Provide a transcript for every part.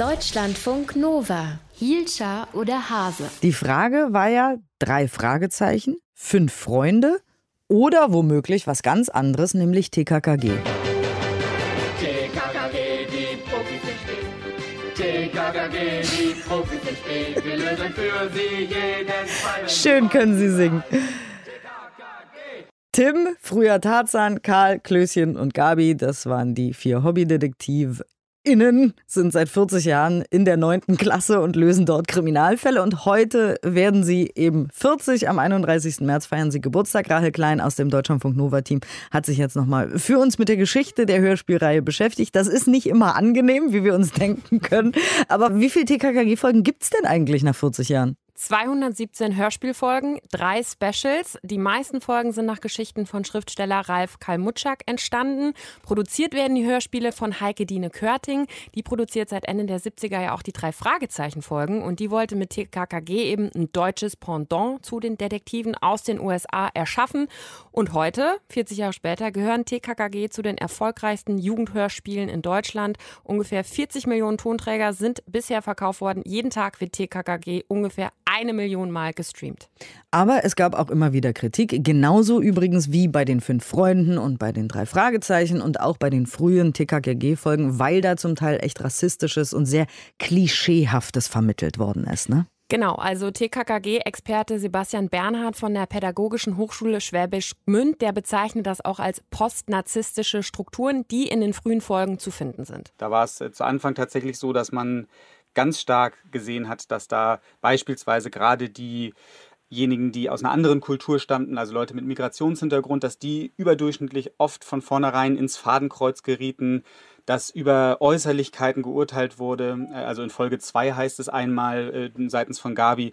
Deutschlandfunk Nova. Hielscher oder Hase? Die Frage war ja drei Fragezeichen, fünf Freunde oder womöglich was ganz anderes, nämlich TKKG. TKKG, die Profis stehen. TKKG, die Profis stehen. Wir lösen für sie jeden Fall. Schön können Sie singen. Tim, früher Tarzan, Karl, Klößchen und Gabi, das waren die vier Hobbydetektiv Innen sind seit 40 Jahren in der neunten Klasse und lösen dort Kriminalfälle. Und heute werden sie eben 40. Am 31. März feiern sie Geburtstag. Rahel Klein aus dem Deutschlandfunk Nova Team hat sich jetzt nochmal für uns mit der Geschichte der Hörspielreihe beschäftigt. Das ist nicht immer angenehm, wie wir uns denken können. Aber wie viele TKKG-Folgen gibt es denn eigentlich nach 40 Jahren? 217 Hörspielfolgen, drei Specials. Die meisten Folgen sind nach Geschichten von Schriftsteller Ralf Kalmutschak entstanden. Produziert werden die Hörspiele von Heike Dine Körting. Die produziert seit Ende der 70er ja auch die drei Fragezeichen-Folgen und die wollte mit TKKG eben ein deutsches Pendant zu den Detektiven aus den USA erschaffen. Und heute, 40 Jahre später, gehören TKKG zu den erfolgreichsten Jugendhörspielen in Deutschland. Ungefähr 40 Millionen Tonträger sind bisher verkauft worden. Jeden Tag wird TKKG ungefähr eine Million Mal gestreamt. Aber es gab auch immer wieder Kritik, genauso übrigens wie bei den fünf Freunden und bei den drei Fragezeichen und auch bei den frühen TKKG-Folgen, weil da zum Teil echt rassistisches und sehr klischeehaftes vermittelt worden ist, ne? Genau, also TKKG-Experte Sebastian Bernhard von der Pädagogischen Hochschule Schwäbisch Gmünd, der bezeichnet das auch als postnarzisstische Strukturen, die in den frühen Folgen zu finden sind. Da war es zu Anfang tatsächlich so, dass man ganz stark gesehen hat, dass da beispielsweise gerade diejenigen, die aus einer anderen Kultur stammten, also Leute mit Migrationshintergrund, dass die überdurchschnittlich oft von vornherein ins Fadenkreuz gerieten, dass über Äußerlichkeiten geurteilt wurde. Also in Folge 2 heißt es einmal äh, seitens von Gabi,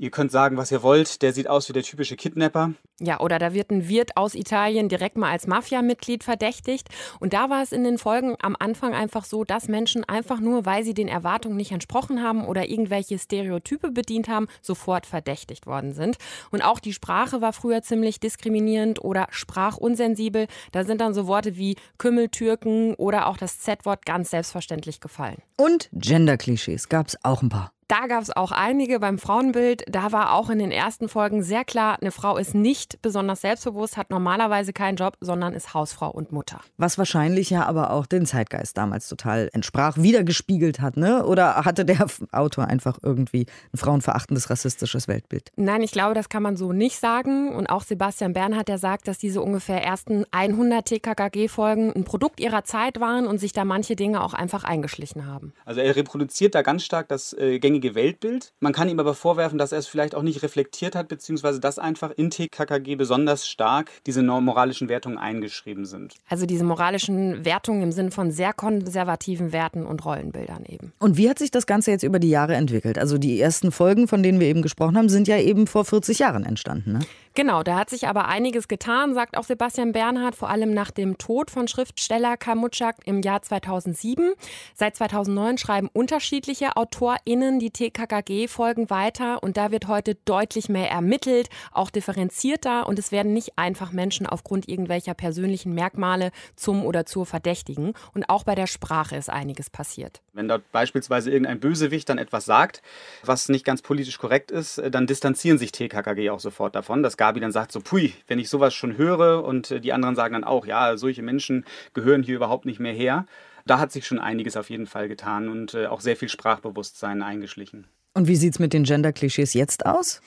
Ihr könnt sagen, was ihr wollt. Der sieht aus wie der typische Kidnapper. Ja, oder da wird ein Wirt aus Italien direkt mal als Mafia-Mitglied verdächtigt. Und da war es in den Folgen am Anfang einfach so, dass Menschen einfach nur, weil sie den Erwartungen nicht entsprochen haben oder irgendwelche Stereotype bedient haben, sofort verdächtigt worden sind. Und auch die Sprache war früher ziemlich diskriminierend oder sprachunsensibel. Da sind dann so Worte wie Kümmeltürken oder auch das Z-Wort ganz selbstverständlich gefallen. Und Gender-Klischees gab es auch ein paar. Da gab es auch einige beim Frauenbild. Da war auch in den ersten Folgen sehr klar, eine Frau ist nicht besonders selbstbewusst, hat normalerweise keinen Job, sondern ist Hausfrau und Mutter. Was wahrscheinlich ja aber auch den Zeitgeist damals total entsprach, wiedergespiegelt hat, ne? Oder hatte der Autor einfach irgendwie ein frauenverachtendes, rassistisches Weltbild? Nein, ich glaube, das kann man so nicht sagen. Und auch Sebastian Bernhard, der sagt, dass diese ungefähr ersten 100 TKKG-Folgen ein Produkt ihrer Zeit waren und sich da manche Dinge auch einfach eingeschlichen haben. Also er reproduziert da ganz stark das äh, gängige Weltbild. Man kann ihm aber vorwerfen, dass er es vielleicht auch nicht reflektiert hat, beziehungsweise dass einfach in TKKG besonders stark diese moralischen Wertungen eingeschrieben sind. Also diese moralischen Wertungen im Sinne von sehr konservativen Werten und Rollenbildern eben. Und wie hat sich das Ganze jetzt über die Jahre entwickelt? Also die ersten Folgen, von denen wir eben gesprochen haben, sind ja eben vor 40 Jahren entstanden. Ne? Genau, da hat sich aber einiges getan, sagt auch Sebastian Bernhard, vor allem nach dem Tod von Schriftsteller Kamutschak im Jahr 2007. Seit 2009 schreiben unterschiedliche AutorInnen die TKKG-Folgen weiter und da wird heute deutlich mehr ermittelt, auch differenzierter und es werden nicht einfach Menschen aufgrund irgendwelcher persönlichen Merkmale zum oder zur Verdächtigen. Und auch bei der Sprache ist einiges passiert. Wenn dort beispielsweise irgendein Bösewicht dann etwas sagt, was nicht ganz politisch korrekt ist, dann distanzieren sich TKKG auch sofort davon. Das Gabi dann sagt so, pui, wenn ich sowas schon höre und äh, die anderen sagen dann auch, ja, solche Menschen gehören hier überhaupt nicht mehr her. Da hat sich schon einiges auf jeden Fall getan und äh, auch sehr viel Sprachbewusstsein eingeschlichen. Und wie sieht es mit den Gender-Klischees jetzt aus?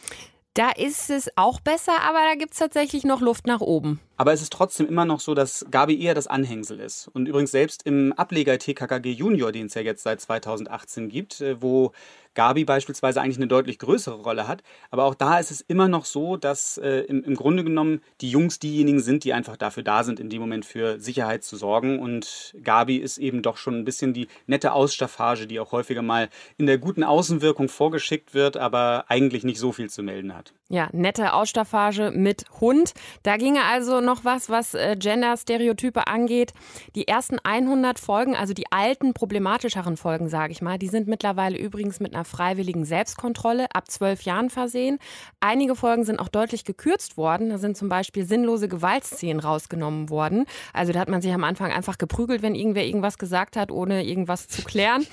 Da ist es auch besser, aber da gibt es tatsächlich noch Luft nach oben. Aber es ist trotzdem immer noch so, dass Gabi eher das Anhängsel ist. Und übrigens selbst im Ableger TKKG Junior, den es ja jetzt seit 2018 gibt, äh, wo Gabi beispielsweise eigentlich eine deutlich größere Rolle hat. Aber auch da ist es immer noch so, dass äh, im, im Grunde genommen die Jungs diejenigen sind, die einfach dafür da sind, in dem Moment für Sicherheit zu sorgen. Und Gabi ist eben doch schon ein bisschen die nette Ausstaffage, die auch häufiger mal in der guten Außenwirkung vorgeschickt wird, aber eigentlich nicht so viel zu melden hat. Ja, nette Ausstaffage mit Hund. Da ginge also noch noch was, was äh, Gender-Stereotype angeht. Die ersten 100 Folgen, also die alten, problematischeren Folgen, sage ich mal, die sind mittlerweile übrigens mit einer freiwilligen Selbstkontrolle ab zwölf Jahren versehen. Einige Folgen sind auch deutlich gekürzt worden. Da sind zum Beispiel sinnlose Gewaltszenen rausgenommen worden. Also da hat man sich am Anfang einfach geprügelt, wenn irgendwer irgendwas gesagt hat, ohne irgendwas zu klären.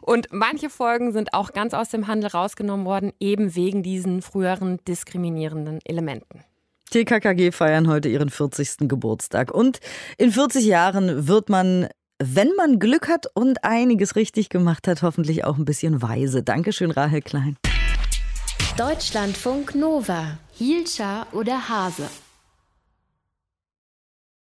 Und manche Folgen sind auch ganz aus dem Handel rausgenommen worden, eben wegen diesen früheren diskriminierenden Elementen. TKKG feiern heute ihren 40. Geburtstag. Und in 40 Jahren wird man, wenn man Glück hat und einiges richtig gemacht hat, hoffentlich auch ein bisschen weise. Dankeschön, Rahel Klein. Deutschlandfunk Nova. Hielscher oder Hase?